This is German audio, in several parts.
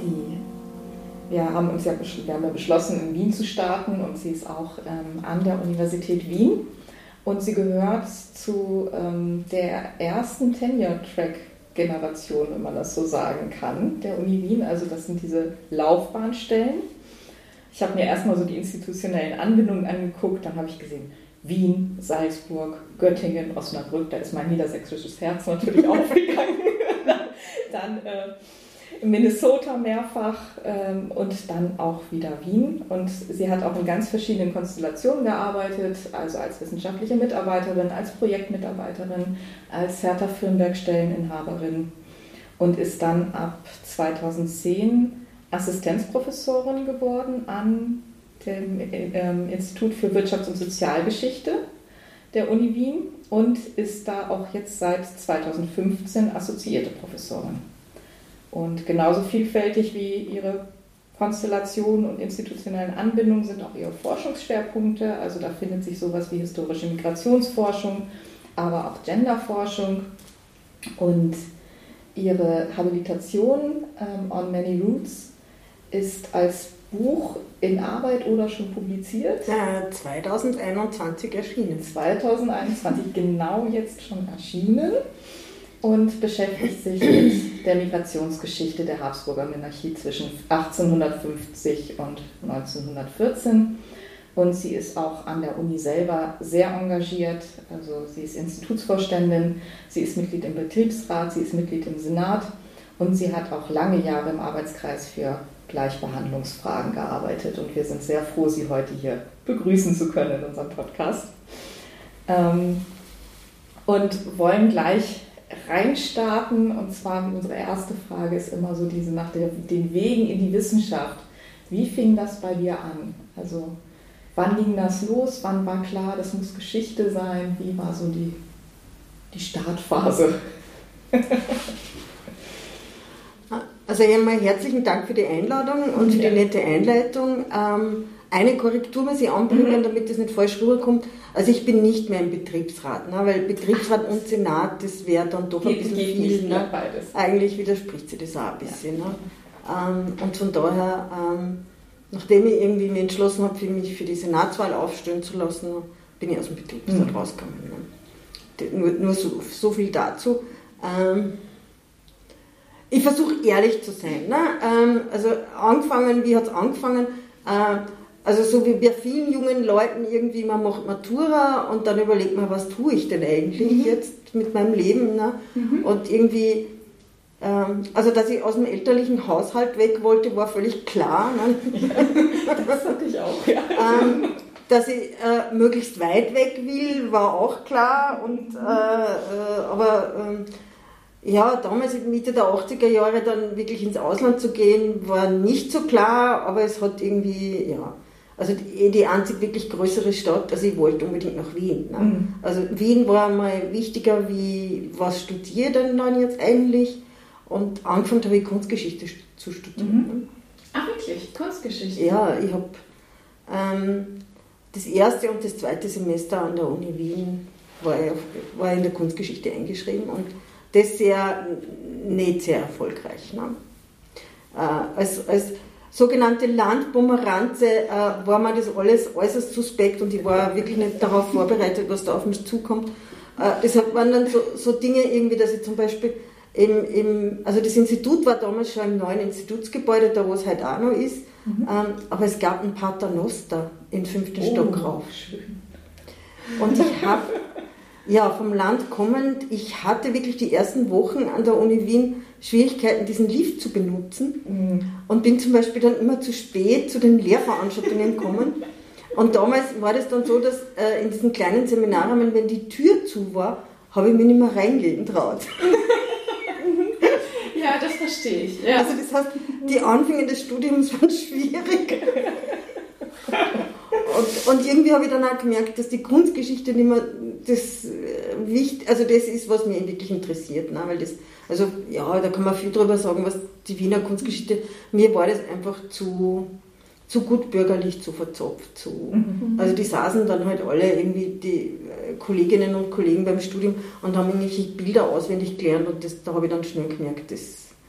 Die, wir, haben uns ja, wir haben ja beschlossen, in Wien zu starten und sie ist auch ähm, an der Universität Wien und sie gehört zu ähm, der ersten Tenure-Track-Generation, wenn man das so sagen kann, der Uni Wien. Also das sind diese Laufbahnstellen. Ich habe mir erstmal so die institutionellen Anbindungen angeguckt, dann habe ich gesehen, Wien, Salzburg, Göttingen, Osnabrück, da ist mein niedersächsisches Herz natürlich aufgegangen. dann äh, Minnesota mehrfach ähm, und dann auch wieder Wien. Und sie hat auch in ganz verschiedenen Konstellationen gearbeitet, also als wissenschaftliche Mitarbeiterin, als Projektmitarbeiterin, als Hertha Firnberg Stelleninhaberin und ist dann ab 2010 Assistenzprofessorin geworden an dem ähm, Institut für Wirtschafts- und Sozialgeschichte der Uni Wien und ist da auch jetzt seit 2015 assoziierte Professorin. Und genauso vielfältig wie ihre Konstellationen und institutionellen Anbindungen sind auch ihre Forschungsschwerpunkte. Also da findet sich sowas wie historische Migrationsforschung, aber auch Genderforschung. Und ihre Habilitation ähm, On Many Roots ist als Buch in Arbeit oder schon publiziert? Ja, 2021 erschienen. 2021 genau jetzt schon erschienen und beschäftigt sich mit der Migrationsgeschichte der Habsburger Monarchie zwischen 1850 und 1914. Und sie ist auch an der Uni selber sehr engagiert. Also sie ist Institutsvorständin, sie ist Mitglied im Betriebsrat, sie ist Mitglied im Senat und sie hat auch lange Jahre im Arbeitskreis für Gleichbehandlungsfragen gearbeitet. Und wir sind sehr froh, Sie heute hier begrüßen zu können in unserem Podcast. Ähm, und wollen gleich reinstarten. Und zwar unsere erste Frage ist immer so diese nach der, den Wegen in die Wissenschaft. Wie fing das bei dir an? Also wann ging das los? Wann war klar, das muss Geschichte sein? Wie war so die, die Startphase? Also einmal herzlichen Dank für die Einladung und für die nette Einleitung. Ähm, eine Korrektur muss ich anbringen, mhm. damit das nicht falsch rüberkommt. Also ich bin nicht mehr im Betriebsrat, ne, weil Betriebsrat und Senat, das wäre dann doch ein bisschen viel. Nicht ne? beides. Eigentlich widerspricht sich das auch ein bisschen. Ja. Ne? Ähm, und von daher, ähm, nachdem ich irgendwie mich entschlossen habe, mich für die Senatswahl aufstellen zu lassen, bin ich aus dem Betriebsrat mhm. rausgekommen. Ne. Nur, nur so, so, viel dazu. Ähm, ich versuche ehrlich zu sein. Ne? Ähm, also angefangen, wie hat es angefangen? Äh, also so wie bei vielen jungen Leuten irgendwie, man macht Matura und dann überlegt man, was tue ich denn eigentlich mhm. jetzt mit meinem Leben. Ne? Mhm. Und irgendwie, ähm, also dass ich aus dem elterlichen Haushalt weg wollte, war völlig klar. Ne? Ja, das hatte ich auch, ja. Ähm, dass ich äh, möglichst weit weg will, war auch klar. Und, äh, äh, aber ähm, ja, damals in Mitte der 80er Jahre dann wirklich ins Ausland zu gehen, war nicht so klar, aber es hat irgendwie, ja, also die, die einzig wirklich größere Stadt, also ich wollte unbedingt nach Wien. Ne? Mhm. Also Wien war mal wichtiger wie, was studiere denn dann jetzt eigentlich? Und angefangen habe ich Kunstgeschichte zu studieren. Mhm. Ach wirklich, Kunstgeschichte? Ja, ich habe ähm, das erste und das zweite Semester an der Uni Wien war ich, war ich in der Kunstgeschichte eingeschrieben und das sehr, nicht sehr erfolgreich. Ne? Äh, als, als sogenannte Landbumeranze äh, war mir das alles äußerst suspekt und ich war wirklich nicht darauf vorbereitet, was da auf mich zukommt. Äh, deshalb waren dann so, so Dinge irgendwie, dass ich zum Beispiel im, im, also das Institut war damals schon im neuen Institutsgebäude, da wo es halt auch noch ist, mhm. ähm, aber es gab ein Paternoster im fünften oh, Stock rauf. Schön. Und ich habe, ja, vom Land kommend, ich hatte wirklich die ersten Wochen an der Uni Wien Schwierigkeiten, diesen Lift zu benutzen mhm. und bin zum Beispiel dann immer zu spät zu den Lehrveranstaltungen gekommen. Und damals war das dann so, dass äh, in diesen kleinen Seminarrahmen, wenn die Tür zu war, habe ich mich nicht mehr reingehen traut. Ja, das verstehe ich. Ja. Also das heißt, die Anfänge des Studiums waren schwierig. Und, und, irgendwie habe ich dann auch gemerkt, dass die Kunstgeschichte nicht mehr das äh, wichtig, also das ist, was mich wirklich interessiert, ne? weil das, also ja, da kann man viel drüber sagen, was die Wiener Kunstgeschichte, mir war das einfach zu, zu gut bürgerlich, zu verzopft, zu, mhm. also die saßen dann halt alle irgendwie, die äh, Kolleginnen und Kollegen beim Studium und haben irgendwelche Bilder auswendig gelernt und das, da habe ich dann schnell gemerkt, das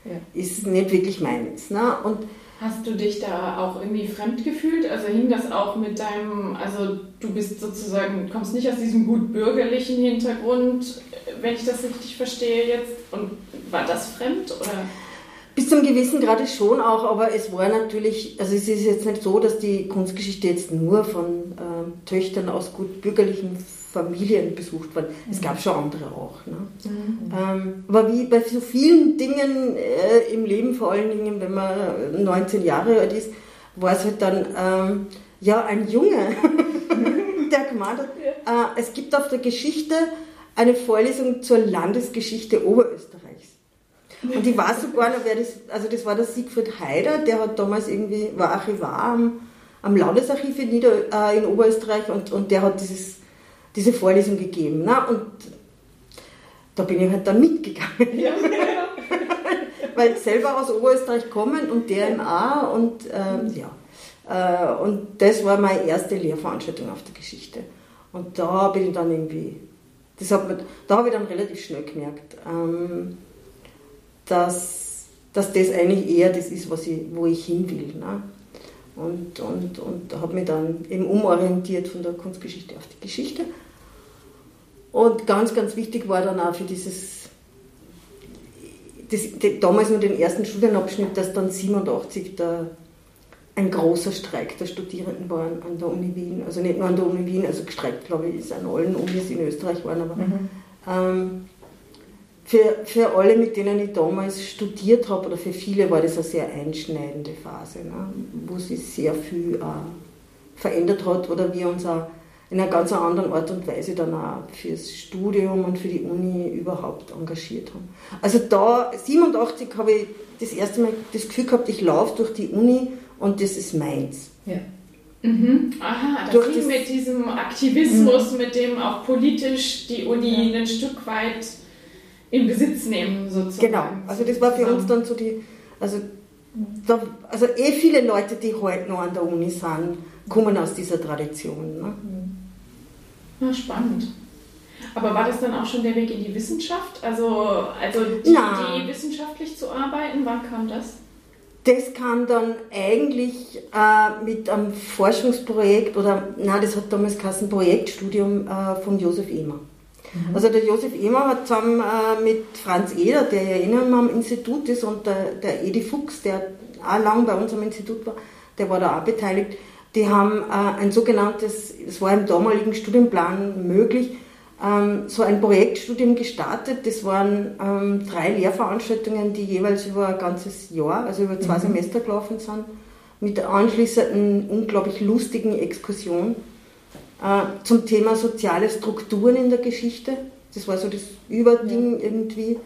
ja. ist nicht wirklich meins. Ne? Und Hast du dich da auch irgendwie fremd gefühlt? Also hing das auch mit deinem, also du bist sozusagen, kommst nicht aus diesem gut bürgerlichen Hintergrund, wenn ich das richtig verstehe jetzt. Und war das fremd oder? Bis zum gewissen Grade schon auch, aber es war natürlich, also es ist jetzt nicht so, dass die Kunstgeschichte jetzt nur von äh, Töchtern aus gut bürgerlichen Familien besucht worden. Es gab schon andere auch. Ne? Mhm. Ähm, aber wie bei so vielen Dingen äh, im Leben, vor allen Dingen, wenn man 19 Jahre alt ist, war es halt dann ähm, ja ein Junge, der gemeint hat, äh, es gibt auf der Geschichte eine Vorlesung zur Landesgeschichte Oberösterreichs. Und ich weiß sogar noch, wer das, also das war der Siegfried Haider, der hat damals irgendwie, war Archivar am, am Landesarchiv in, Nieder, äh, in Oberösterreich und, und der hat dieses diese Vorlesung gegeben. Ne? Und da bin ich halt dann mitgegangen. Ja. Weil selber aus Oberösterreich kommen und DMA und ähm, ja. Äh, und das war meine erste Lehrveranstaltung auf der Geschichte. Und da bin ich dann irgendwie, das hat mir, da habe ich dann relativ schnell gemerkt, ähm, dass, dass das eigentlich eher das ist, was ich, wo ich hin will. Ne? Und, und, und habe mich dann eben umorientiert von der Kunstgeschichte auf die Geschichte und ganz, ganz wichtig war dann auch für dieses, das, damals nur den ersten Studienabschnitt, dass dann 87 da ein großer Streik der Studierenden war an der Uni Wien. Also nicht nur an der Uni Wien, also gestreikt, glaube ich, ist an allen Unis in Österreich waren, aber mhm. ähm, für, für alle, mit denen ich damals studiert habe, oder für viele war das eine sehr einschneidende Phase, ne, wo sich sehr viel äh, verändert hat oder wir uns auch in einer ganz anderen Art und Weise dann auch fürs Studium und für die Uni überhaupt engagiert haben. Also da, 87 habe ich das erste Mal das Gefühl gehabt, ich laufe durch die Uni und das ist meins. Ja. Mhm. Aha, das ging mit diesem Aktivismus, mhm. mit dem auch politisch die Uni ja. ein Stück weit in Besitz nehmen, sozusagen. Genau, also das war für uns dann so die, also, da, also eh viele Leute, die heute noch an der Uni sind, kommen aus dieser Tradition. Ne? Mhm. Ja, spannend. Aber war das dann auch schon der Weg in die Wissenschaft? Also, also die Na. Idee, wissenschaftlich zu arbeiten, wann kam das? Das kam dann eigentlich äh, mit einem Forschungsprojekt, oder nein, das hat damals geheißen Projektstudium äh, von Josef Ehmer. Mhm. Also der Josef Ehmer hat zusammen äh, mit Franz Eder, der ja eh noch am Institut ist, und der, der Edi Fuchs, der auch lang bei uns am Institut war, der war da auch beteiligt, die haben äh, ein sogenanntes, es war im damaligen Studienplan möglich, ähm, so ein Projektstudium gestartet. Das waren ähm, drei Lehrveranstaltungen, die jeweils über ein ganzes Jahr, also über zwei mhm. Semester gelaufen sind, mit der anschließenden unglaublich lustigen Exkursion äh, zum Thema soziale Strukturen in der Geschichte. Das war so das Überding ja. irgendwie.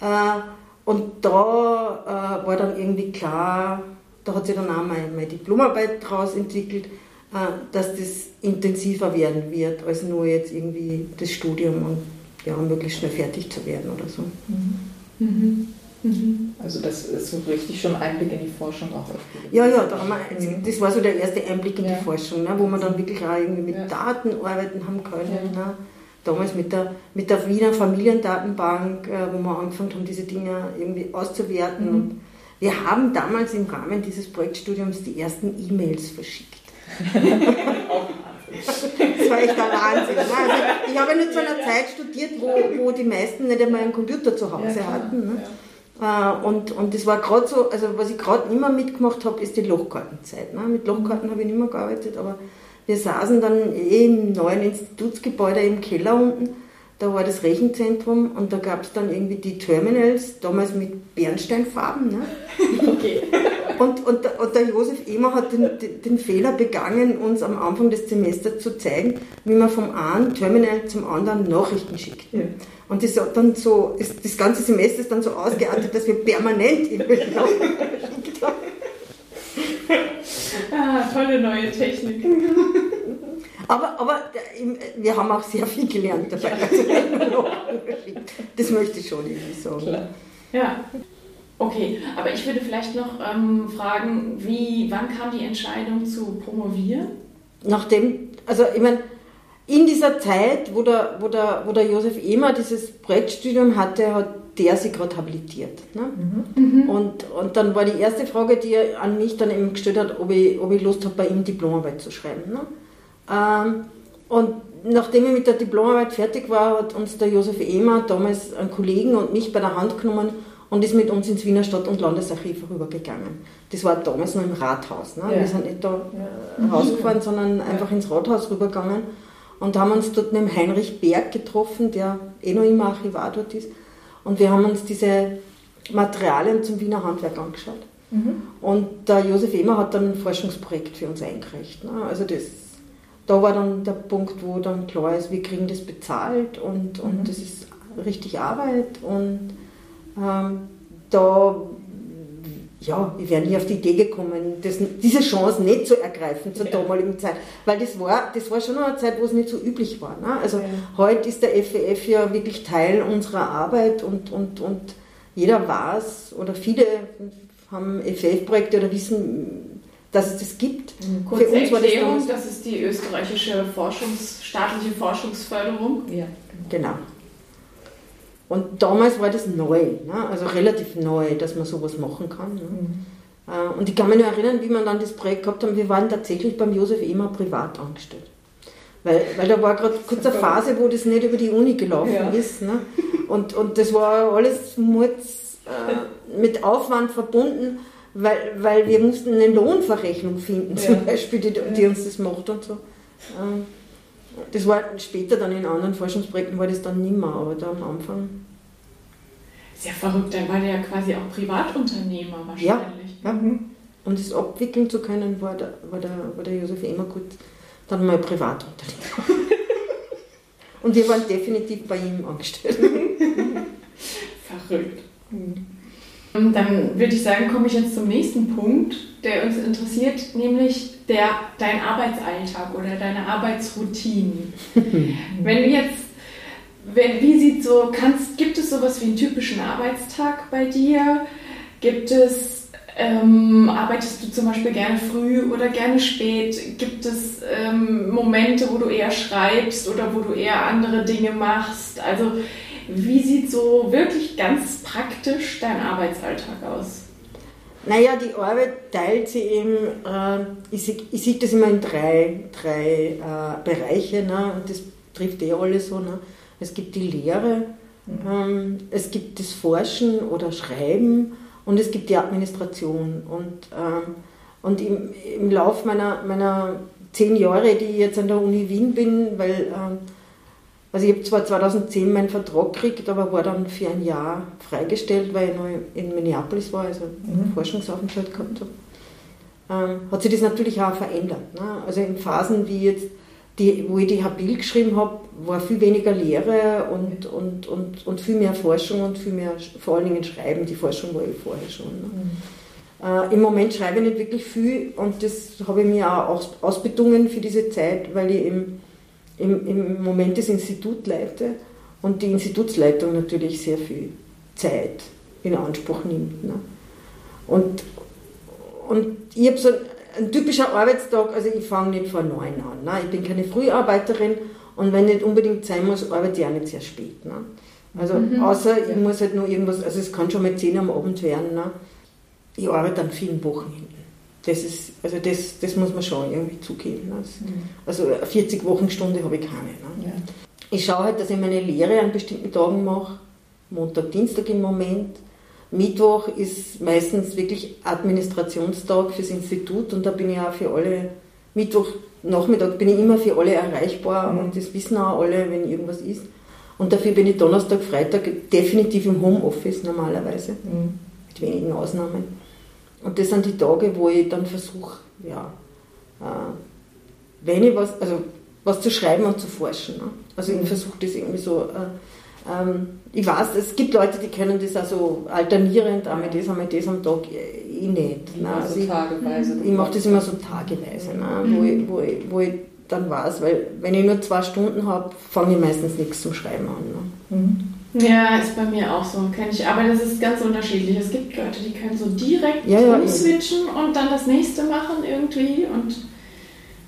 Äh, und da äh, war dann irgendwie klar, da hat sich dann auch meine, meine Diplomarbeit daraus entwickelt, äh, dass das intensiver werden wird, als nur jetzt irgendwie das Studium und ja, möglichst schnell fertig zu werden oder so. Mhm. Mhm. Also das ist so richtig schon Einblick in die Forschung auch. Ja, ja, da wir, das war so der erste Einblick in ja. die Forschung, ne, wo wir dann wirklich auch irgendwie mit ja. Daten arbeiten haben können. Ja. Ne. Damals mit der, mit der Wiener Familiendatenbank, äh, wo wir angefangen haben, diese Dinge irgendwie auszuwerten. Wir haben damals im Rahmen dieses Projektstudiums die ersten E-Mails verschickt. Das war echt ein Wahnsinn. Ne? Also ich habe nicht zu einer Zeit studiert, wo, wo die meisten nicht einmal einen Computer zu Hause hatten. Ne? Äh, und, und das war gerade so, also was ich gerade immer mitgemacht habe, ist die Lochkartenzeit. Ne? Mit Lochkarten habe ich nicht mehr gearbeitet, aber wir saßen dann eh im neuen Institutsgebäude im Keller unten. Da war das Rechenzentrum und da gab es dann irgendwie die Terminals, damals mit Bernsteinfarben. Ne? Okay. Und, und, und der Josef Emer hat den, den, Fehler begangen, uns am Anfang des Semesters zu zeigen, wie man vom einen Terminal zum anderen Nachrichten schickt. Ja. Und das, dann so, ist, das ganze Semester ist dann so ausgeartet, dass wir permanent E-Mails geschickt haben. Ah, tolle neue Technik. Aber, aber wir haben auch sehr viel gelernt dabei. Also, das möchte ich schon irgendwie sagen. Klar. Ja. Okay, aber ich würde vielleicht noch ähm, fragen, wie, wann kam die Entscheidung zu promovieren? Nachdem, also ich meine, in dieser Zeit, wo der, wo der, wo der Josef Ehmer dieses Projektstudium hatte, hat der sich gerade habilitiert. Ne? Mhm. Und, und dann war die erste Frage, die er an mich dann eben gestellt hat, ob ich, ob ich Lust habe, bei ihm Diplomarbeit zu schreiben. Ne? Ähm, und nachdem ich mit der Diplomarbeit fertig war, hat uns der Josef Ehmer, damals einen Kollegen und mich bei der Hand genommen und ist mit uns ins Wiener Stadt- und Landesarchiv rübergegangen. Das war damals noch im Rathaus. Ne? Ja. Wir sind nicht da ja. rausgefahren, sondern einfach ins Rathaus rübergegangen und haben uns dort mit dem Heinrich Berg getroffen, der eh noch immer Archivar dort ist. Und wir haben uns diese Materialien zum Wiener Handwerk angeschaut. Mhm. Und der Josef Emer hat dann ein Forschungsprojekt für uns eingereicht. Ne? Also das, da war dann der Punkt, wo dann klar ist, wir kriegen das bezahlt und, und mhm. das ist richtig Arbeit und ähm, da, ja, ich wäre nie auf die Idee gekommen, das, diese Chance nicht zu ergreifen zur ja. damaligen Zeit. Weil das war, das war schon eine Zeit, wo es nicht so üblich war. Ne? Also ja. heute ist der FEF ja wirklich Teil unserer Arbeit und, und, und jeder weiß oder viele haben FEF-Projekte oder wissen, dass es das gibt. Kurze Für uns Erklärung, das, das ist die österreichische Forschungs, staatliche Forschungsförderung. Ja, genau. genau. Und damals war das neu, ne? also relativ neu, dass man sowas machen kann. Ne? Mhm. Äh, und ich kann mich nur erinnern, wie wir dann das Projekt gehabt haben, wir waren tatsächlich beim Josef Emer privat angestellt. Weil, weil da war gerade kurz eine Phase, wo das nicht über die Uni gelaufen ja. ist. Ne? Und, und das war alles Murz, äh, mit Aufwand verbunden, weil, weil wir mussten eine Lohnverrechnung finden, ja. zum Beispiel, die, die, uns das macht und so. Ähm, das war später dann in anderen Forschungsprojekten war das dann nimmer, aber da am Anfang. Sehr verrückt, dann war der ja quasi auch Privatunternehmer wahrscheinlich. Ja, ja. Mhm. Und das abwickeln zu können, war der, war der, war der Josef immer gut dann mal Privatunternehmer. Und wir waren definitiv bei ihm angestellt. Verrückt. Mhm. Dann würde ich sagen, komme ich jetzt zum nächsten Punkt, der uns interessiert, nämlich der, dein Arbeitsalltag oder deine Arbeitsroutine. wenn du jetzt, wenn, wie sieht so, kannst, gibt es sowas wie einen typischen Arbeitstag bei dir? Gibt es, ähm, arbeitest du zum Beispiel gerne früh oder gerne spät? Gibt es ähm, Momente, wo du eher schreibst oder wo du eher andere Dinge machst? Also wie sieht so wirklich ganz praktisch dein Arbeitsalltag aus? Naja, die Arbeit teilt sich eben, äh, ich sehe seh das immer in drei, drei äh, Bereiche, ne? und das trifft eh alle so. Ne? Es gibt die Lehre, mhm. ähm, es gibt das Forschen oder Schreiben und es gibt die Administration. Und, ähm, und im, im Lauf meiner, meiner zehn Jahre, die ich jetzt an der Uni Wien bin, weil ähm, also ich habe zwar 2010 meinen Vertrag gekriegt, aber war dann für ein Jahr freigestellt, weil ich noch in Minneapolis war, also einen mhm. Forschungsaufenthalt gehabt habe. Ähm, hat sich das natürlich auch verändert. Ne? Also in Phasen wie jetzt, die, wo ich die Habil geschrieben habe, war viel weniger Lehre und, und, und, und viel mehr Forschung und viel mehr, vor allen Dingen Schreiben. Die Forschung war ich vorher schon. Ne? Mhm. Äh, Im Moment schreibe ich nicht wirklich viel und das habe ich mir auch aus, ausbedungen für diese Zeit, weil ich eben im, im Moment das Institut leite und die Institutsleitung natürlich sehr viel Zeit in Anspruch nimmt. Ne? Und, und ich habe so ein typischer Arbeitstag, also ich fange nicht vor neun an. Ne? Ich bin keine Früharbeiterin und wenn nicht unbedingt sein muss, arbeite ich auch nicht sehr spät. Ne? Also mhm. außer ich muss halt nur irgendwas, also es kann schon mal zehn am Abend werden. Ne? Ich arbeite an vielen Wochenenden. Das ist, also das, das muss man schon irgendwie zugeben. Ne? Mhm. Also 40 Wochenstunde habe ich keine. Ne? Ja. Ich schaue halt, dass ich meine Lehre an bestimmten Tagen mache. Montag, Dienstag im Moment. Mittwoch ist meistens wirklich Administrationstag fürs Institut und da bin ich auch für alle, Mittwochnachmittag bin ich immer für alle erreichbar mhm. und das wissen auch alle, wenn irgendwas ist. Und dafür bin ich Donnerstag, Freitag definitiv im Homeoffice normalerweise, mhm. mit wenigen Ausnahmen. Und das sind die Tage, wo ich dann versuche, ja, äh, wenn ich was, also was zu schreiben und zu forschen. Ne? Also ich mhm. versuche das irgendwie so äh, ähm, ich weiß, es gibt Leute, die können das also alternierend, einmal das, einmal das am Tag, ich nicht. Ne? Also so tageweise. Ich, ich mache das immer so tageweise, ne? wo, ich, wo, ich, wo ich dann weiß, weil wenn ich nur zwei Stunden habe, fange ich meistens nichts zum Schreiben an. Ne? Mhm. Ja, ist bei mir auch so, kenne ich. Aber das ist ganz unterschiedlich. Es gibt Leute, die können so direkt ja, ja, switchen und dann das nächste machen irgendwie. Und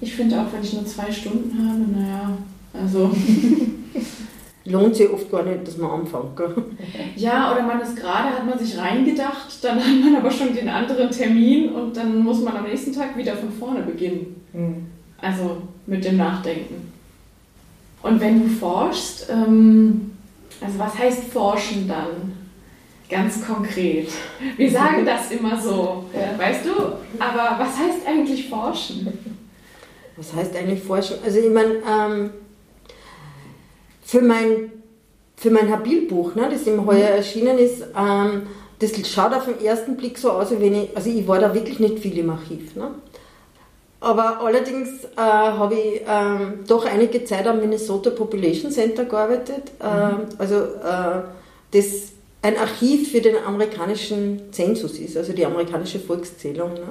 ich finde auch, wenn ich nur zwei Stunden habe, naja, also lohnt sich oft gar nicht, dass man anfängt. Gell? Ja, oder man ist gerade, hat man sich reingedacht, dann hat man aber schon den anderen Termin und dann muss man am nächsten Tag wieder von vorne beginnen. Mhm. Also mit dem Nachdenken. Und wenn du forschst, ähm, also was heißt forschen dann? Ganz konkret. Wir sagen das immer so, ja. weißt du? Aber was heißt eigentlich forschen? Was heißt eigentlich forschen? Also ich meine, ähm, für mein, für mein Habilbuch, ne, das im Heuer erschienen ist, ähm, das schaut auf den ersten Blick so aus, wie wenn ich, also ich war da wirklich nicht viel im Archiv. Ne? Aber allerdings äh, habe ich ähm, doch einige Zeit am Minnesota Population Center gearbeitet. Mhm. Also äh, das ein Archiv für den amerikanischen Zensus ist, also die amerikanische Volkszählung. Ne?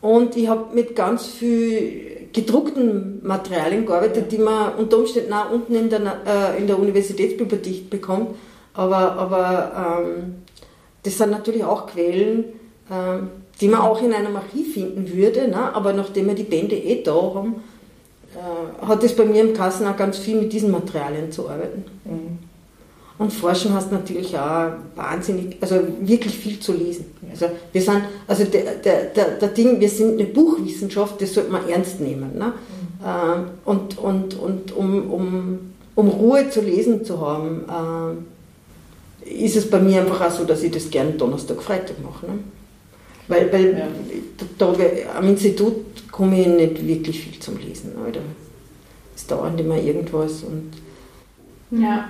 Und ich habe mit ganz viel gedruckten Materialien gearbeitet, die man unter Umständen auch unten in der, äh, in der Universitätsbibliothek bekommt. Aber, aber ähm, das sind natürlich auch Quellen, ähm, die man auch in einem Archiv finden würde. Ne? Aber nachdem wir die Bände eh da haben, äh, hat es bei mir im Kassen auch ganz viel mit diesen Materialien zu arbeiten. Mhm. Und Forschen hast natürlich auch wahnsinnig, also wirklich viel zu lesen. Also wir sind, also der, der, der, der Ding, wir sind eine Buchwissenschaft, das sollte man ernst nehmen. Ne? Mhm. und und, und um, um, um Ruhe zu lesen zu haben, äh, ist es bei mir einfach auch so, dass ich das gerne Donnerstag, Freitag mache. Ne? Weil, weil ja. da, am Institut komme ich nicht wirklich viel zum Lesen. Ne? Da ist dauernd immer irgendwas und ja.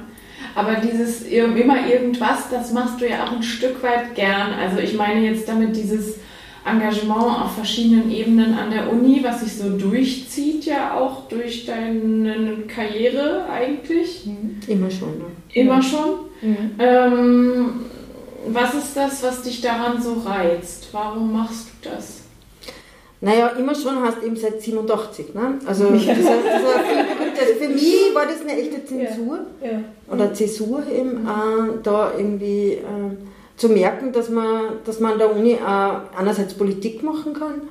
Aber dieses immer irgendwas, das machst du ja auch ein Stück weit gern. Also ich meine jetzt damit dieses Engagement auf verschiedenen Ebenen an der Uni, was sich so durchzieht, ja auch durch deine Karriere eigentlich. Mhm. Immer schon. Ne? Immer schon. Mhm. Ähm, was ist das, was dich daran so reizt? Warum machst du das? Naja, immer schon hast eben seit 87. Ne? Also, ja. das, das, das, für mich war das eine echte Zensur ja. Ja. oder Zäsur eben, äh, da irgendwie äh, zu merken, dass man, dass man an der Uni äh, einerseits Politik machen kann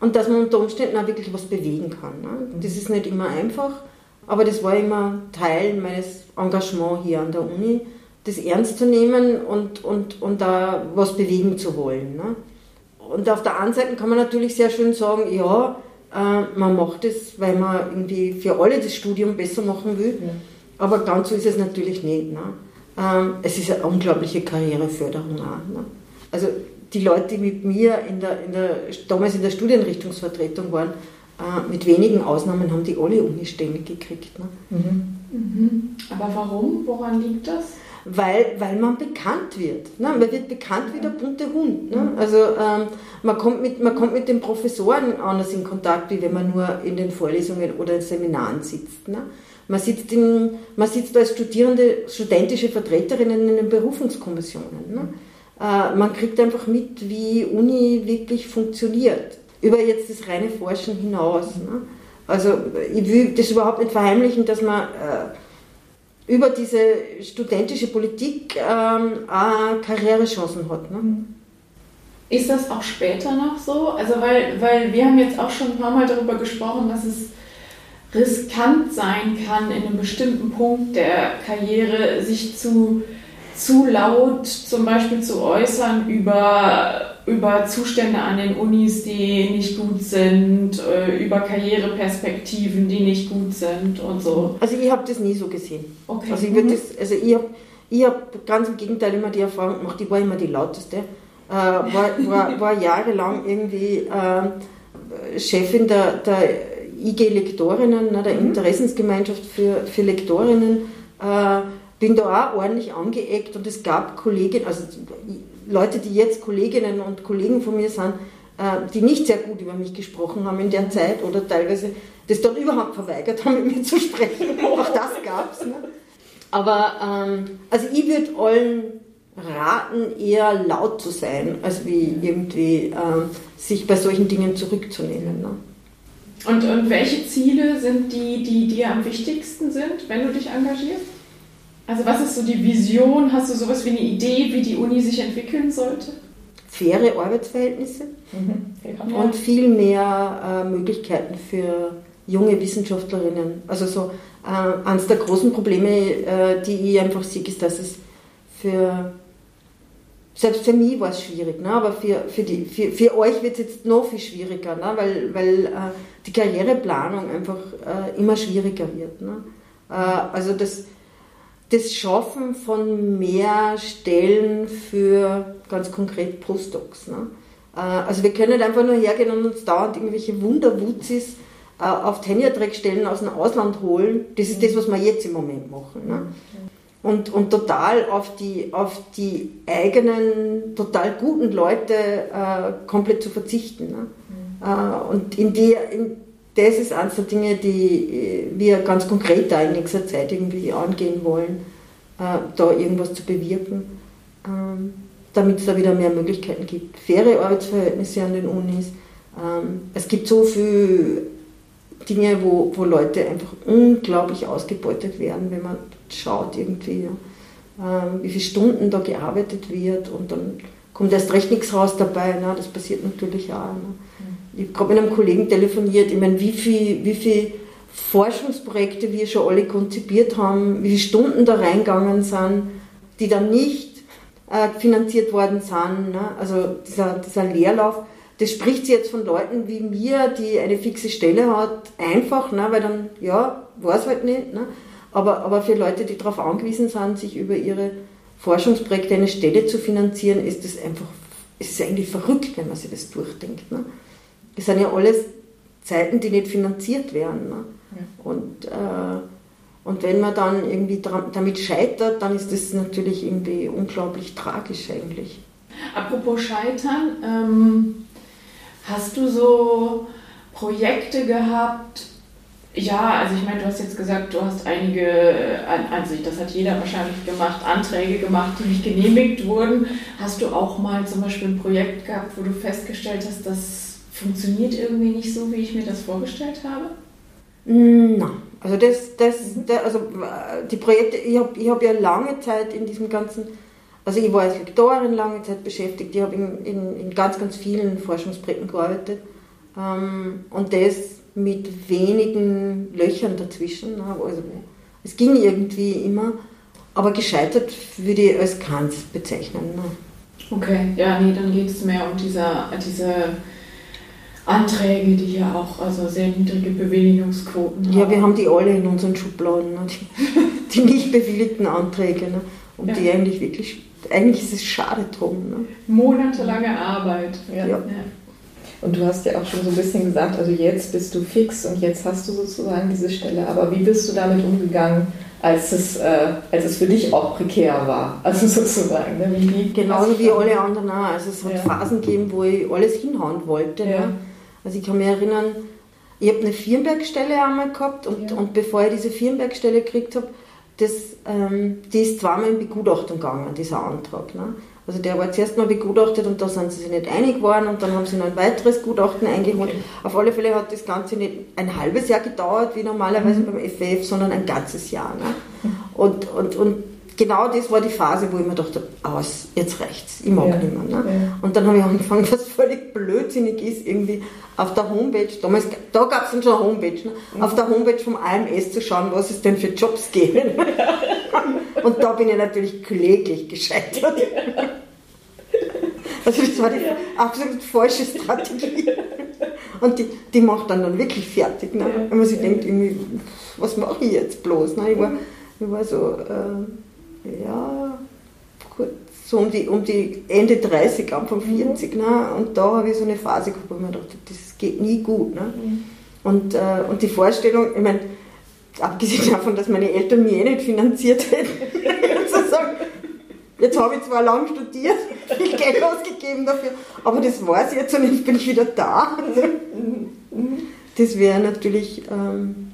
und dass man unter Umständen auch wirklich was bewegen kann. Ne? Das ist nicht immer einfach, aber das war immer Teil meines Engagements hier an der Uni, das ernst zu nehmen und, und, und da was bewegen zu wollen. Ne? Und auf der anderen Seite kann man natürlich sehr schön sagen, ja, äh, man macht es, weil man irgendwie für alle das Studium besser machen will. Ja. Aber ganz so ist es natürlich nicht. Ne? Ähm, es ist eine unglaubliche Karriereförderung auch. Ne? Also die Leute, die mit mir in der, in der, damals in der Studienrichtungsvertretung waren, äh, mit wenigen Ausnahmen haben die alle Unistände gekriegt. Ne? Mhm. Mhm. Aber warum? Woran liegt das? Weil, weil man bekannt wird. Ne? Man wird bekannt wie der bunte Hund. Ne? Also ähm, man, kommt mit, man kommt mit den Professoren anders in Kontakt, wie wenn man nur in den Vorlesungen oder in Seminaren sitzt. Ne? Man, sitzt in, man sitzt als studierende, studentische Vertreterinnen in den Berufungskommissionen. Ne? Äh, man kriegt einfach mit, wie Uni wirklich funktioniert. Über jetzt das reine Forschen hinaus. Ne? Also ich will das überhaupt nicht verheimlichen, dass man... Äh, über diese studentische Politik ähm, auch Karrierechancen hat. Ne? Mhm. Ist das auch später noch so? Also weil, weil wir haben jetzt auch schon ein paar Mal darüber gesprochen, dass es riskant sein kann, in einem bestimmten Punkt der Karriere sich zu, zu laut zum Beispiel zu äußern über über Zustände an den Unis, die nicht gut sind, äh, über Karriereperspektiven, die nicht gut sind und so. Also ich habe das nie so gesehen. Okay. Also ich mhm. das, also ich habe ich hab ganz im Gegenteil immer die Erfahrung gemacht, ich war immer die lauteste. Äh, war, war, war jahrelang irgendwie äh, Chefin der, der IG Lektorinnen, ne, der mhm. Interessensgemeinschaft für, für Lektorinnen. Äh, bin da auch ordentlich angeeckt und es gab Kolleginnen, also Leute, die jetzt Kolleginnen und Kollegen von mir sind, äh, die nicht sehr gut über mich gesprochen haben in der Zeit oder teilweise das dann überhaupt verweigert haben, mit mir zu sprechen. Auch das gab es. Ne? Aber ähm, also ich würde allen raten, eher laut zu sein, als wie irgendwie äh, sich bei solchen Dingen zurückzunehmen. Ne? Und, und welche Ziele sind die, die dir am wichtigsten sind, wenn du dich engagierst? Also was ist so die Vision? Hast du sowas wie eine Idee, wie die Uni sich entwickeln sollte? Faire Arbeitsverhältnisse mhm. und viel mehr äh, Möglichkeiten für junge Wissenschaftlerinnen. Also so äh, eines der großen Probleme, äh, die ich einfach sehe, ist, dass es für selbst für mich war es schwierig, ne? aber für, für, die, für, für euch wird es jetzt noch viel schwieriger, ne? weil, weil äh, die Karriereplanung einfach äh, immer schwieriger wird. Ne? Äh, also das, das Schaffen von mehr Stellen für ganz konkret Postdocs. Ne? Äh, also wir können nicht einfach nur hergehen und uns dauernd irgendwelche Wunderwutzis äh, auf Tenure-Track-Stellen aus dem Ausland holen. Das ist das, was wir jetzt im Moment machen. Ne? Und, und total auf die, auf die eigenen, total guten Leute äh, komplett zu verzichten. Ne? Mhm. und in die, in, das ist eines der Dinge, die äh, wir ganz konkret da in nächster Zeit irgendwie angehen wollen, äh, da irgendwas zu bewirken, ähm, damit es da wieder mehr Möglichkeiten gibt. Faire Arbeitsverhältnisse an den Unis. Ähm, es gibt so viele Dinge, wo, wo Leute einfach unglaublich ausgebeutet werden, wenn man schaut irgendwie, ähm, wie viele Stunden da gearbeitet wird und dann kommt erst recht nichts raus dabei. Na, das passiert natürlich auch. Ich habe mit einem Kollegen telefoniert, ich meine, wie viel, wie viel Forschungsprojekte wir schon alle konzipiert haben, wie viele Stunden da reingegangen sind, die dann nicht äh, finanziert worden sind. Ne? Also dieser, dieser Leerlauf, das spricht sich jetzt von Leuten wie mir, die eine fixe Stelle hat, einfach, ne? weil dann, ja, weiß halt nicht. Ne? Aber, aber für Leute, die darauf angewiesen sind, sich über ihre Forschungsprojekte eine Stelle zu finanzieren, ist das einfach, ist eigentlich verrückt, wenn man sich das durchdenkt. Ne? Das sind ja alles Zeiten, die nicht finanziert werden. Ne? Ja. Und, äh, und wenn man dann irgendwie damit scheitert, dann ist das natürlich irgendwie unglaublich tragisch eigentlich. Apropos Scheitern, ähm, hast du so Projekte gehabt? Ja, also ich meine, du hast jetzt gesagt, du hast einige, also das hat jeder wahrscheinlich gemacht, Anträge gemacht, die nicht genehmigt wurden. Hast du auch mal zum Beispiel ein Projekt gehabt, wo du festgestellt hast, dass funktioniert irgendwie nicht so, wie ich mir das vorgestellt habe? Mm, nein. Also das, das, mhm. das also die Projekte, ich habe ich hab ja lange Zeit in diesem ganzen, also ich war als Lektorin lange Zeit beschäftigt, ich habe in, in, in, ganz, ganz vielen Forschungsprojekten gearbeitet ähm, und das mit wenigen Löchern dazwischen. Ne? Also es ging irgendwie immer, aber gescheitert würde ich als keins bezeichnen. Ne? Okay, ja, nee, dann geht es mehr um diese, diese Anträge, die ja auch also sehr niedrige Bewilligungsquoten haben. Ja, wir haben die alle in unseren Schubladen, ne? die, die, nicht bewilligten Anträge. Ne? Und ja. die eigentlich wirklich, eigentlich ist es schade drum. Ne? Monatelange Arbeit. Ja. ja. Und du hast ja auch schon so ein bisschen gesagt, also jetzt bist du fix und jetzt hast du sozusagen diese Stelle. Aber wie bist du damit umgegangen, als es, äh, als es für dich auch prekär war? Also sozusagen. Ne? Wie, Genauso wie alle anderen auch. Also es hat ja. Phasen gegeben, wo ich alles hinhauen wollte. Ne? Also ich kann mich erinnern, ich habe eine Firnbergstelle einmal gehabt und, ja. und bevor ich diese Firnbergstelle gekriegt habe, das, ähm, die ist zweimal in Begutachtung gegangen, dieser Antrag. Ne? Also der war zuerst mal begutachtet und da sind sie sich nicht einig geworden und dann haben sie noch ein weiteres Gutachten eingeholt. Okay. Auf alle Fälle hat das Ganze nicht ein halbes Jahr gedauert, wie normalerweise mhm. beim FF, sondern ein ganzes Jahr. Ne? Und, und, und genau das war die Phase, wo ich mir dachte, aus, jetzt reicht's, ich mag Ja. nicht mehr. Ne? Ja. Und dann habe ich angefangen, was völlig blödsinnig ist, irgendwie auf der Homepage, damals, da gab es dann schon eine Homepage, ne? auf der Homepage vom AMS zu schauen, was es denn für Jobs geben. Und da bin ich natürlich kläglich gescheitert. Also das war die absolut falsche Strategie. Und die, die macht dann dann wirklich fertig. Ne? Wenn man sich denkt, irgendwie, was mache ich jetzt bloß? Ne? Ich, war, ich war so, äh, ja, kurz, so um die, um die Ende 30, Anfang 40. Ne? Und da habe ich so eine Phase gehabt, wo ich mir dachte, das geht nie gut. Ne? Und, äh, und die Vorstellung, ich meine, abgesehen davon, dass meine Eltern mich eh nicht finanziert hätten, sozusagen, jetzt habe ich zwar lang studiert, viel Geld ausgegeben dafür, aber das war es jetzt und jetzt bin ich wieder da. Das wäre natürlich, ähm,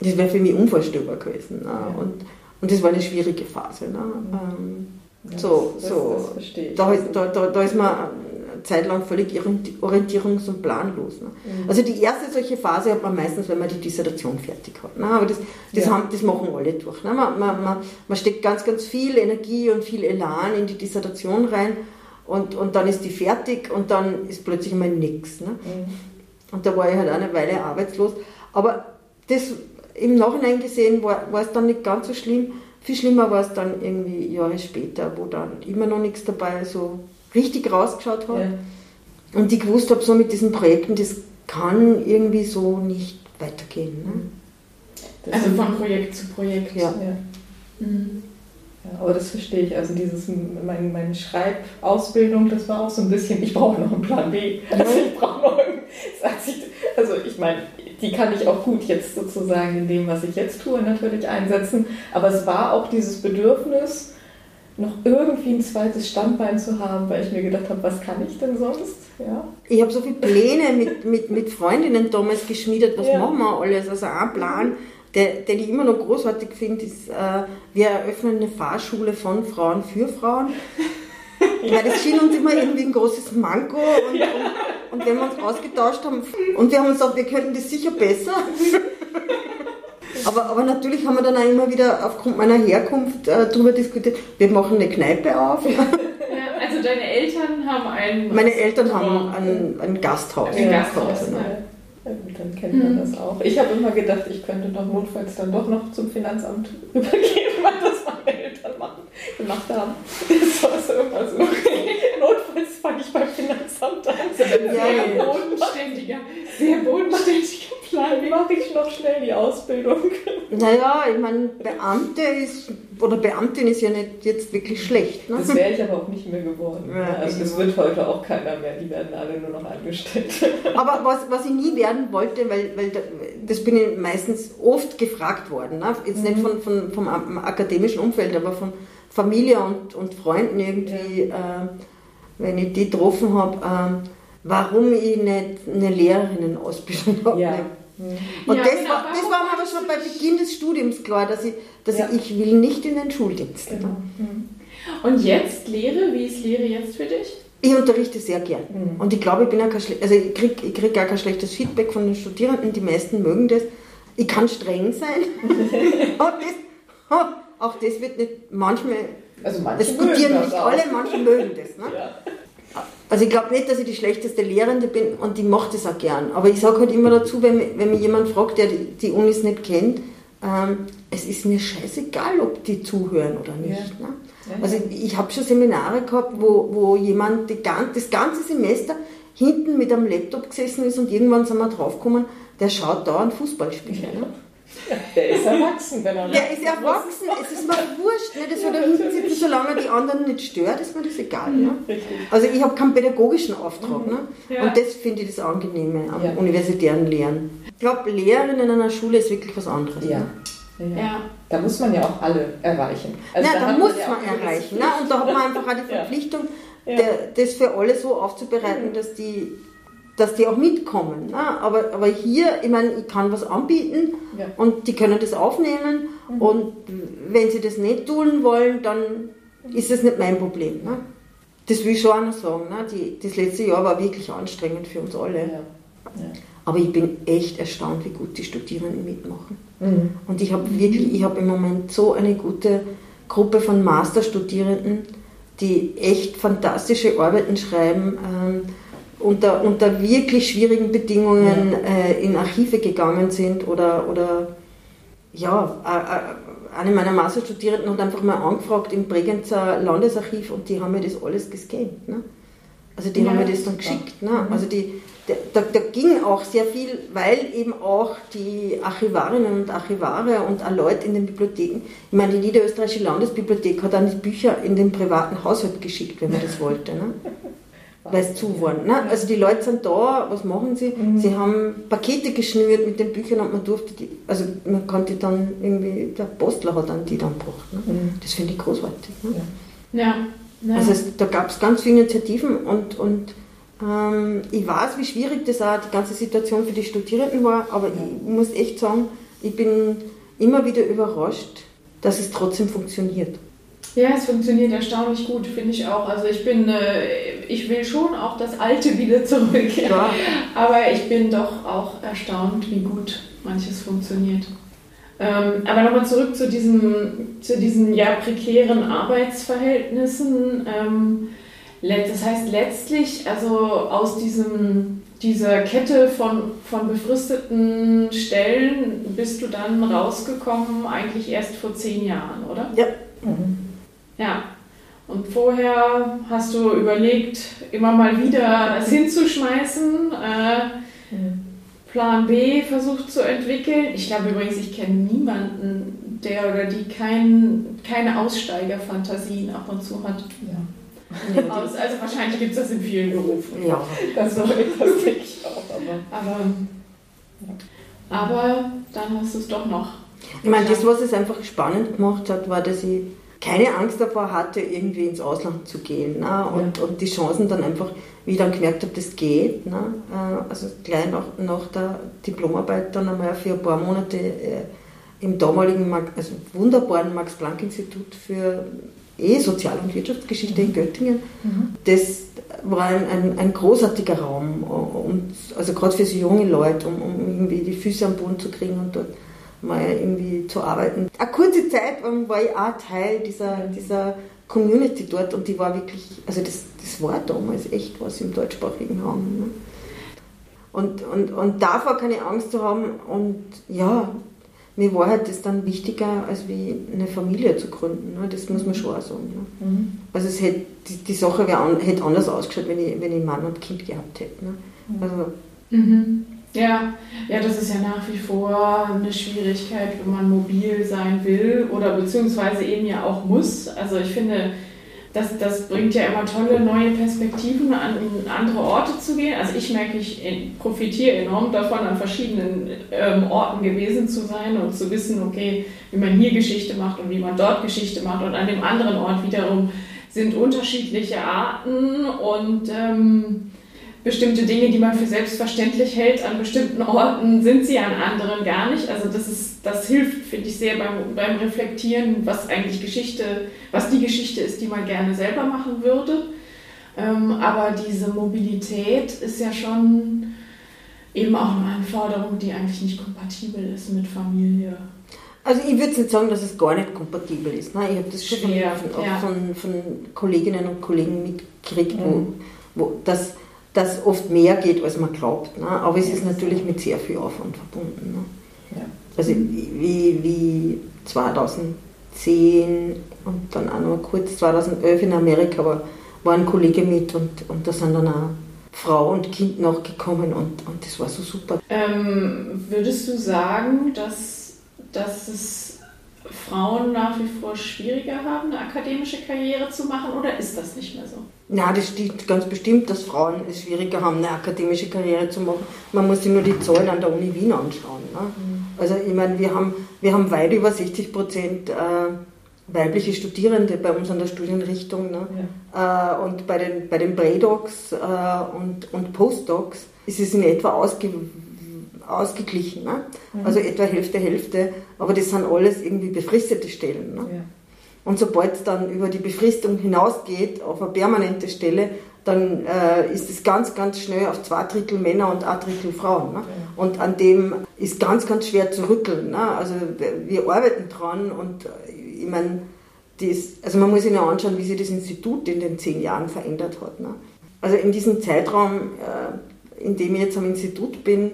das wäre für mich unvorstellbar gewesen. Ne? Und, und das war eine schwierige Phase. Ne? Ähm, Ja, so, das, so. Das verstehe ich. da, ist- da, da, da ist man eine Zeit lang völlig orienti- orientierungs- und planlos. Ne? Mhm. Also die erste solche Phase hat man meistens, wenn man die Dissertation fertig hat. Ne? Aber das, das, Ja. haben, das machen alle durch. Ne? Man, man, man, man steckt ganz, ganz viel Energie und viel Elan in die Dissertation rein und, und dann ist die fertig und dann ist plötzlich mal nichts. Ne? Mhm. Und da war ich halt eine Weile arbeitslos. Aber das im Nachhinein gesehen war, war es dann nicht ganz so schlimm. Viel schlimmer war es dann irgendwie Jahre später, wo dann immer noch nichts dabei so richtig rausgeschaut hat. Ja. Und ich gewusst habe, so mit diesen Projekten, das kann irgendwie so nicht weitergehen. Ne? Das Also ist- von Projekt zu Projekt. Ja. Ja. Ja, aber das verstehe ich. Also dieses, mein, meine Schreibausbildung, das war auch so ein bisschen, ich brauche noch einen Plan B. Also ich brauche noch einen, also ich meine, die kann ich auch gut jetzt sozusagen in dem, was ich jetzt tue, natürlich einsetzen. Aber es war auch dieses Bedürfnis, noch irgendwie ein zweites Standbein zu haben, weil ich mir gedacht habe, was kann ich denn sonst? Ja. Ich habe so viele Pläne mit, mit, mit Freundinnen damals geschmiedet, was Ja. machen wir alles. Also ein Plan, der, den ich immer noch großartig finde, ist, äh, wir eröffnen eine Fahrschule von Frauen für Frauen. Weil das schien uns immer irgendwie ein großes Manko und, und, und wenn wir uns ausgetauscht haben und wir haben uns gesagt, wir könnten das sicher besser. Aber, aber natürlich haben wir dann auch immer wieder aufgrund meiner Herkunft äh, darüber diskutiert, wir machen eine Kneipe auf. Ja, also deine Eltern haben ein. Meine Eltern haben ein, ein Gasthaus. Ein Gasthaus, Ja. ja. Ja, gut, dann kennt man das auch. Ich habe immer gedacht, ich könnte doch notfalls dann doch noch zum Finanzamt übergeben, weil das machen, gemacht haben. Das war so immer so. Notfalls fange ich beim Finanzamt an. Ja, Sehr ja. bodenständiger, sehr bodenständiger Plan. Dann mache ich noch schnell die Ausbildung. Naja, ich meine, Beamte ist, oder Beamtin ist ja nicht jetzt wirklich schlecht. Ne? Das wäre ich aber auch nicht mehr geworden. Ja, also das wird heute auch keiner mehr. Die werden alle nur noch angestellt. Aber was, was ich nie werden wollte, weil, weil da- das bin ich meistens oft gefragt worden, ne? jetzt nicht von, von, vom akademischen Umfeld, aber von Familie und, und Freunden irgendwie, äh, wenn ich die getroffen habe, ähm, warum ich nicht eine Lehrerinnenausbildung habe. Ja. Ne? Und Ja, das, genau, war, das war mir aber schon bei Beginn des Studiums klar, dass ich, dass Ja. ich, ich will nicht in den Schuldienst. Genau. Ne? Und jetzt Lehre, wie ist Lehre jetzt für dich? Ich unterrichte sehr gern. Mhm. Und ich glaube, ich bin auch kein also ich kriege ich krieg gar kein schlechtes Feedback von den Studierenden. Die meisten mögen das. Ich kann streng sein. Und das, auch das wird nicht manchmal. Also manche mögen nicht auch. alle, manche mögen das. Ne? Ja. Also ich glaube nicht, dass ich die schlechteste Lehrende bin und ich mache das auch gern. Aber ich sage halt immer dazu, wenn, wenn mich jemand fragt, der die, die Unis nicht kennt, ähm, es ist mir scheißegal, ob die zuhören oder nicht. Ne? Ja. Also ich, ich habe schon Seminare gehabt, wo, wo jemand die, das ganze Semester hinten mit einem Laptop gesessen ist und irgendwann sind wir draufgekommen, der schaut dauernd Fußballspiele. Ne? Der ist erwachsen, wenn er Der ist erwachsen, es ist mir wurscht, ne? das soll da hinten sitzen, solange die anderen nicht stört, ist mir das egal. Ne? Also ich habe keinen pädagogischen Auftrag. Ne? Ja. Und das finde ich das Angenehme am Ja. universitären Lehren. Ich glaube, Lehren in einer Schule ist wirklich was anderes. Ja. Ne? Ja. Ja. Da muss man ja auch alle erreichen. Na, Also da da hat muss ja man gewisse erreichen. Ne? Und da hat man einfach auch die. Verpflichtung, Ja. der, das für alle so aufzubereiten, dass die, dass die auch mitkommen. Ne? Aber, aber hier, ich meine, ich kann was anbieten Ja. und die können das aufnehmen und wenn sie das nicht tun wollen, dann ist das nicht mein Problem. Ne? Das will ich schon auch noch sagen. Ne? Die, das letzte Jahr war wirklich anstrengend für uns alle. Ja. Ja. Aber ich bin echt erstaunt, wie gut die Studierenden mitmachen. Mhm. Und ich habe wirklich, ich habe im Moment so eine gute Gruppe von Masterstudierenden, die echt fantastische Arbeiten schreiben, ähm, unter, unter wirklich schwierigen Bedingungen ja. äh, in Archive gegangen sind oder, oder ja, äh, eine meiner Masterstudierenden hat einfach mal angefragt im Bregenzer Landesarchiv und die haben mir das alles gescannt. Ne? Also die ja, haben mir das dann geschickt. Ne? Mhm. Also die, da, da, ging auch sehr viel, weil eben auch die Archivarinnen und Archivare und auch Leute in den Bibliotheken, ich meine, die Niederösterreichische Landesbibliothek hat dann die Bücher in den privaten Haushalt geschickt, wenn man das wollte. Ne? Weil es zu waren. Ne? Also die Leute sind da, was machen sie? Mhm. Sie haben Pakete geschnürt mit den Büchern und man durfte die, also man konnte dann irgendwie, der Postler hat dann die dann gebracht. Ne? Mhm. Das finde ich großartig. Ne? Ja. ja. ja. Also es, da gab es ganz viele Initiativen und, und ähm, ich weiß, wie schwierig das auch die ganze Situation für die Studierenden war, aber ich muss echt sagen, ich bin immer wieder überrascht, dass es trotzdem funktioniert. Ja, es funktioniert erstaunlich gut, finde ich auch. Also ich bin, äh, ich will schon auch das Alte wieder zurück. Ja. Aber ich bin doch auch erstaunt, wie gut manches funktioniert. Ähm, aber nochmal zurück zu diesen, zu diesen ja, prekären Arbeitsverhältnissen. Ähm, das heißt letztlich, also aus diesem, dieser Kette von, von befristeten Stellen bist du dann rausgekommen, eigentlich erst vor zehn Jahren, oder? Ja. Mhm. Ja. Und vorher hast du überlegt, immer mal wieder das hinzuschmeißen, äh, mhm. Plan B versucht zu entwickeln. Ich glaube übrigens, ich kenne niemanden, der oder die kein, keine Aussteigerfantasien ab und zu hat. Ja. Nee, also wahrscheinlich gibt es das in vielen Berufen. Ja. Das, das denke ich auch. Aber, aber, aber dann hast du es doch noch. Ich meine, das, was es einfach spannend gemacht hat, war, dass ich keine Angst davor hatte, irgendwie ins Ausland zu gehen. Ne? Und, ja. und die Chancen dann einfach, wie ich dann gemerkt habe, das geht. Ne? Äh, also gleich nach, nach der Diplomarbeit dann einmal für ein paar Monate äh, im damaligen, also wunderbaren Max-Planck-Institut für eh Sozial- und Wirtschaftsgeschichte mhm. in Göttingen. Mhm. Das war ein, ein, ein, großartiger Raum, und, also gerade für so junge Leute, um, um, irgendwie die Füße am Boden zu kriegen und dort mal irgendwie zu arbeiten. Eine kurze Zeit war ich auch Teil dieser, dieser Community dort und die war wirklich, also das, das war damals echt was im deutschsprachigen Raum. Ne? Und, und, und davor keine Angst zu haben und ja, mir war halt das dann wichtiger, als wie eine Familie zu gründen. Ne? Das muss man schon auch sagen. Ne? Mhm. Also es hätte, die, die Sache an, hätte anders ausgeschaut, wenn ich, wenn ich Mann und Kind gehabt hätte. Ne? Mhm. Also, mhm. Ja, ja, das ist ja nach wie vor eine Schwierigkeit, wenn man mobil sein will oder beziehungsweise eben ja auch muss. Also ich finde, das, das bringt ja immer tolle neue Perspektiven, an andere Orte zu gehen. Also ich merke, ich profitiere enorm davon, an verschiedenen ähm, Orten gewesen zu sein und zu wissen, okay, wie man hier Geschichte macht und wie man dort Geschichte macht. Und an dem anderen Ort wiederum sind unterschiedliche Arten und ähm, bestimmte Dinge, die man für selbstverständlich hält, an bestimmten Orten sind sie an anderen gar nicht. Also das ist, das hilft, finde ich, sehr beim, beim Reflektieren, was eigentlich Geschichte, was die Geschichte ist, die man gerne selber machen würde. Ähm, aber diese Mobilität ist ja schon eben auch eine Anforderung, die eigentlich nicht kompatibel ist mit Familie. Also ich würde nicht sagen, dass es gar nicht kompatibel ist. Ne? Ich habe das schon Schwer, von, ja. von, von, Kolleginnen und Kollegen mitgekriegt, mhm. wo, wo das dass oft mehr geht, als man glaubt. Ne? Aber es ist natürlich mit sehr viel Aufwand verbunden. Ne? Ja. Also wie, wie 2010 und dann auch noch kurz 2011 in Amerika war, war ein Kollege mit und, und da sind dann auch Frau und Kind nachgekommen und, und das war so super. Ähm, würdest du sagen, dass, dass es Frauen nach wie vor schwieriger haben, eine akademische Karriere zu machen oder ist das nicht mehr so? Ja, das stimmt ganz bestimmt, dass Frauen es schwieriger haben, eine akademische Karriere zu machen. Man muss sich nur die Zahlen an der Uni Wien anschauen. Ne? Mhm. Also ich meine, wir haben, wir haben weit über 60 Prozent äh, weibliche Studierende bei uns an der Studienrichtung. Ne? Ja. Äh, und bei den, bei den Predocs äh, und, und Postdocs ist es in etwa ausgewogen ausgeglichen. Ne? Mhm. Also etwa Hälfte, Hälfte. Aber das sind alles irgendwie befristete Stellen. Ne? Ja. Und sobald es dann über die Befristung hinausgeht auf eine permanente Stelle, dann äh, ist es ganz, ganz schnell auf zwei Drittel Männer und ein Drittel Frauen. Ne? Und an dem ist ganz, ganz schwer zu rütteln. Ne? Also wir arbeiten dran und äh, ich meine, also man muss sich nur anschauen, wie sich das Institut in den zehn Jahren verändert hat. Ne? Also in diesem Zeitraum, äh, in dem ich jetzt am Institut bin,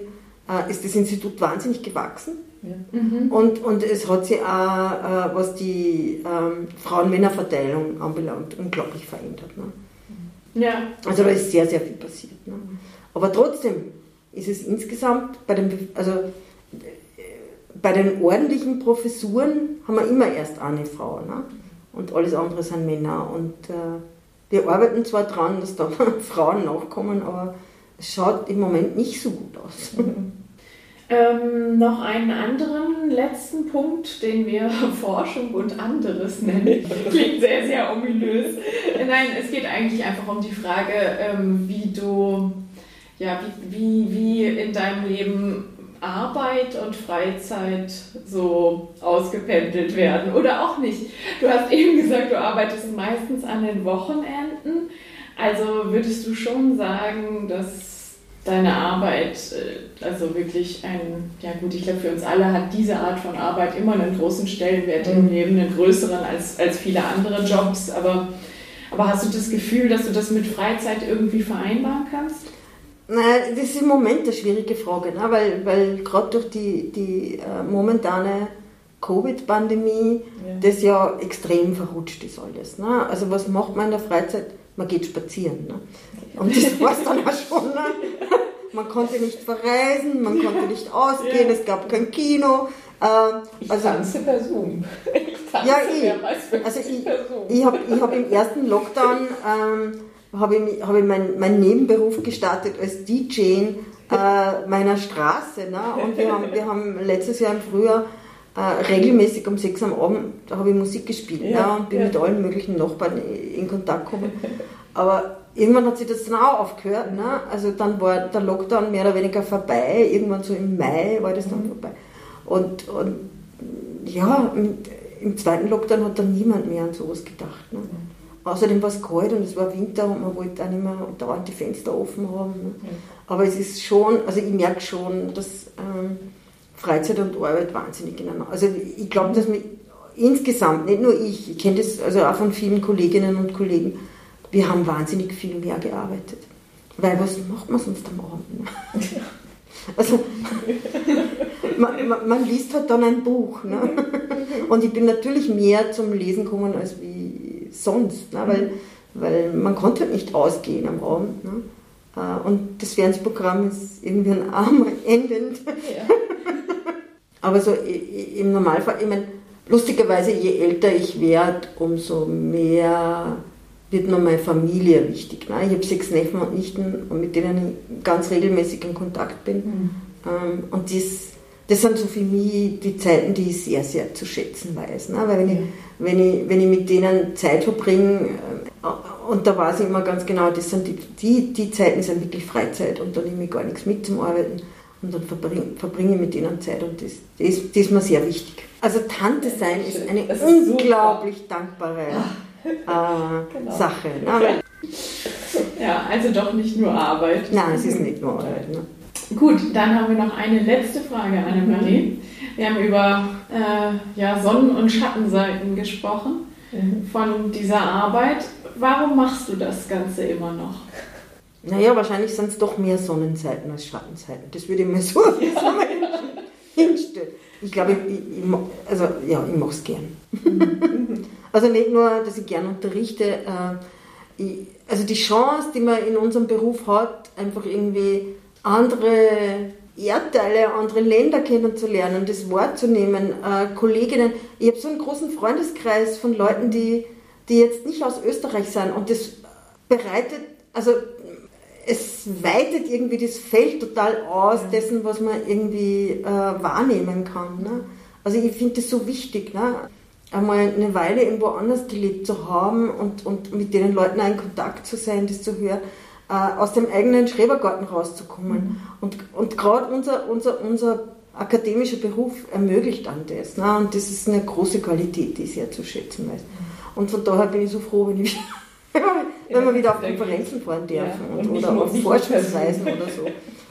ist das Institut wahnsinnig gewachsen. Ja. Mhm. Und, und es hat sich auch, äh, was die ähm, Frauen-Männer-Verteilung anbelangt, unglaublich verändert. Ne? Ja. Also da ist sehr, sehr viel passiert. Ne? Aber trotzdem ist es insgesamt bei den, also, äh, bei den ordentlichen Professuren haben wir immer erst eine Frau. Ne? Und alles andere sind Männer. Und äh, wir arbeiten zwar dran, dass da Frauen nachkommen, aber schaut im Moment nicht so gut aus. Ähm, noch einen anderen letzten Punkt, den wir Forschung und anderes nennen. Klingt sehr, sehr ominös. Nein, es geht eigentlich einfach um die Frage, ähm, wie du, ja, wie, wie, wie in deinem Leben Arbeit und Freizeit so ausgependelt werden oder auch nicht. Du hast eben gesagt, du arbeitest meistens an den Wochenenden. Also würdest du schon sagen, dass deine Arbeit, äh, also wirklich ein, ja gut, ich glaube für uns alle hat diese Art von Arbeit immer einen großen Stellenwert mhm. im Leben, einen größeren als, als viele andere Jobs, aber, aber hast du das Gefühl, dass du das mit Freizeit irgendwie vereinbaren kannst? Naja, das ist im Moment eine schwierige Frage, ne? weil, weil gerade durch die, die äh, momentane Covid-Pandemie ja. das ja extrem verrutscht ist alles. Ne? Also was macht man in der Freizeit? Man geht spazieren. Ne? Und das war es dann auch schon. Ne? Man konnte nicht verreisen, man konnte nicht ausgehen, ja. es gab kein Kino. Ähm, ich also, tanze per Zoom. Ich tanze ja, ich, also ich, ich habe ich hab im ersten Lockdown ähm, habe ich, hab ich meinen mein Nebenberuf gestartet als DJ äh, meiner Straße. Ne? Und wir haben, wir haben letztes Jahr im Frühjahr äh, regelmäßig um sechs am Abend, da habe ich Musik gespielt ja, ne? und bin ja. mit allen möglichen Nachbarn in Kontakt gekommen. Aber irgendwann hat sich das dann auch aufgehört. Ne? Also dann war der Lockdown mehr oder weniger vorbei. Irgendwann so im Mai war das dann mhm. vorbei. Und, und ja, im, im, zweiten Lockdown hat dann niemand mehr an sowas gedacht. Ne? Mhm. Außerdem war es kalt und es war Winter und man wollte auch nicht mehr dauernd die Fenster offen haben. Ne? Mhm. Aber es ist schon, also ich merke schon, dass ähm, Freizeit und Arbeit wahnsinnig ineinander. Also ich glaube, dass wir insgesamt, nicht nur ich, ich kenne das also auch von vielen Kolleginnen und Kollegen, wir haben wahnsinnig viel mehr gearbeitet. Weil was macht man sonst am Abend? Ne? Also, man, man, man, liest halt dann ein Buch. Ne? Und ich bin natürlich mehr zum Lesen gekommen als wie sonst, ne? weil, weil man konnte halt nicht ausgehen am Abend. Ne? Äh, und das Fernsehprogramm ist irgendwie ein armer endend. Ja. Aber so im Normalfall, ich meine, lustigerweise, je älter ich werde, umso mehr wird mir meine Familie wichtig. Ne? Ich habe sechs Neffen und Nichten, mit denen ich ganz regelmäßig in Kontakt bin. Mhm. Ähm, und das, das sind so für mich die Zeiten, die ich sehr, sehr zu schätzen weiß. Ne? Weil wenn, ich, wenn, ich, wenn ich mit denen Zeit verbringe, äh, und da weiß ich immer ganz genau, das sind die, die, die Zeiten sind wirklich Freizeit und da nehme ich gar nichts mit zum Arbeiten. Und dann verbringe, verbringe ich mit ihnen Zeit und das, das, das ist mir sehr wichtig. Also Tante sein ist eine ist unglaublich super. dankbare äh, genau. Sache. Ne? Ja, also doch nicht nur Arbeit. Nein, es ist nicht nur Arbeit. Ne? Gut, dann haben wir noch eine letzte Frage, Annemarie. Wir haben über äh, ja, Sonnen- und Schattenseiten gesprochen mhm. von dieser Arbeit. Warum machst du das Ganze immer noch? Naja, wahrscheinlich sind es doch mehr Sonnenseiten als Schattenseiten. Das würde ich mir so hinstellen. Ich glaube, ich, ich, also, ja, ich mache es gern. Mhm. Also nicht nur, dass ich gern unterrichte, äh, also die Chance, die man in unserem Beruf hat, einfach irgendwie andere Erdteile, andere Länder kennenzulernen, das wahrzunehmen, äh, Kolleginnen. Ich habe so einen großen Freundeskreis von Leuten, die, die jetzt nicht aus Österreich sind und das bereitet, also es weitet irgendwie das Feld total aus dessen, was man irgendwie äh, wahrnehmen kann. Ne? Also ich finde das so wichtig. Ne? einmal eine Weile irgendwo anders gelebt zu haben und, und mit den Leuten auch in Kontakt zu sein, das zu hören, äh, aus dem eigenen Schrebergarten rauszukommen. Mhm. Und, und gerade unser, unser, unser akademischer Beruf ermöglicht dann das. Ne? Und das ist eine große Qualität, die ich sehr zu schätzen weiß. Mhm. Und von daher bin ich so froh, wenn ich, wenn wir wieder auf Konferenzen fahren dürfen ja, und, oder auf Forschungsreisen oder so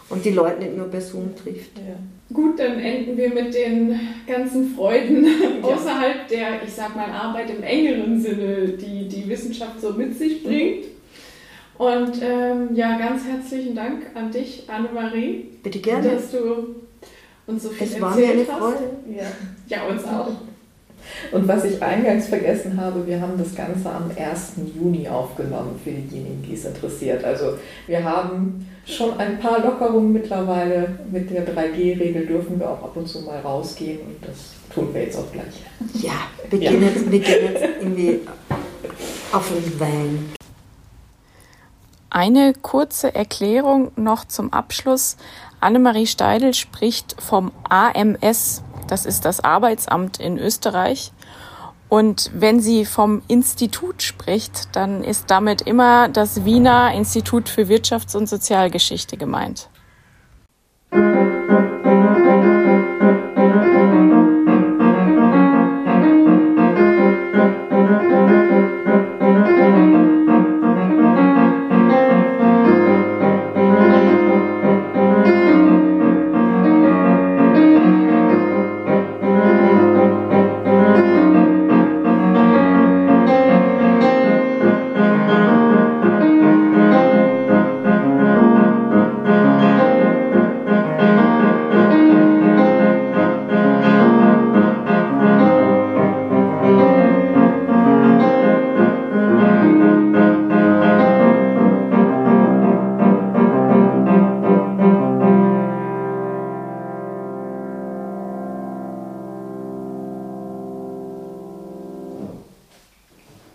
und die Leute nicht nur per Zoom trifft. Ja. Gut, dann enden wir mit den ganzen Freuden ja. außerhalb der, ich sag mal, Arbeit im engeren Sinne, die die Wissenschaft so mit sich bringt. Und ähm, ja, ganz herzlichen Dank an dich, Annemarie. Bitte gerne. Dass du uns so viel es war mir eine Freude. Ja. ja, uns auch. Und was ich eingangs vergessen habe, wir haben das Ganze am 1. Juni aufgenommen für diejenigen, die es interessiert. Also wir haben schon ein paar Lockerungen mittlerweile. Mit der 3G-Regel dürfen wir auch ab und zu mal rausgehen und das tun wir jetzt auch gleich. Ja, wir gehen, ja. Jetzt, wir gehen jetzt irgendwie auf den Wein. Eine kurze Erklärung noch zum Abschluss. Annemarie Steidel spricht vom AMS, das ist das Arbeitsamt in Österreich. Und wenn sie vom Institut spricht, dann ist damit immer das Wiener Institut für Wirtschafts- und Sozialgeschichte gemeint.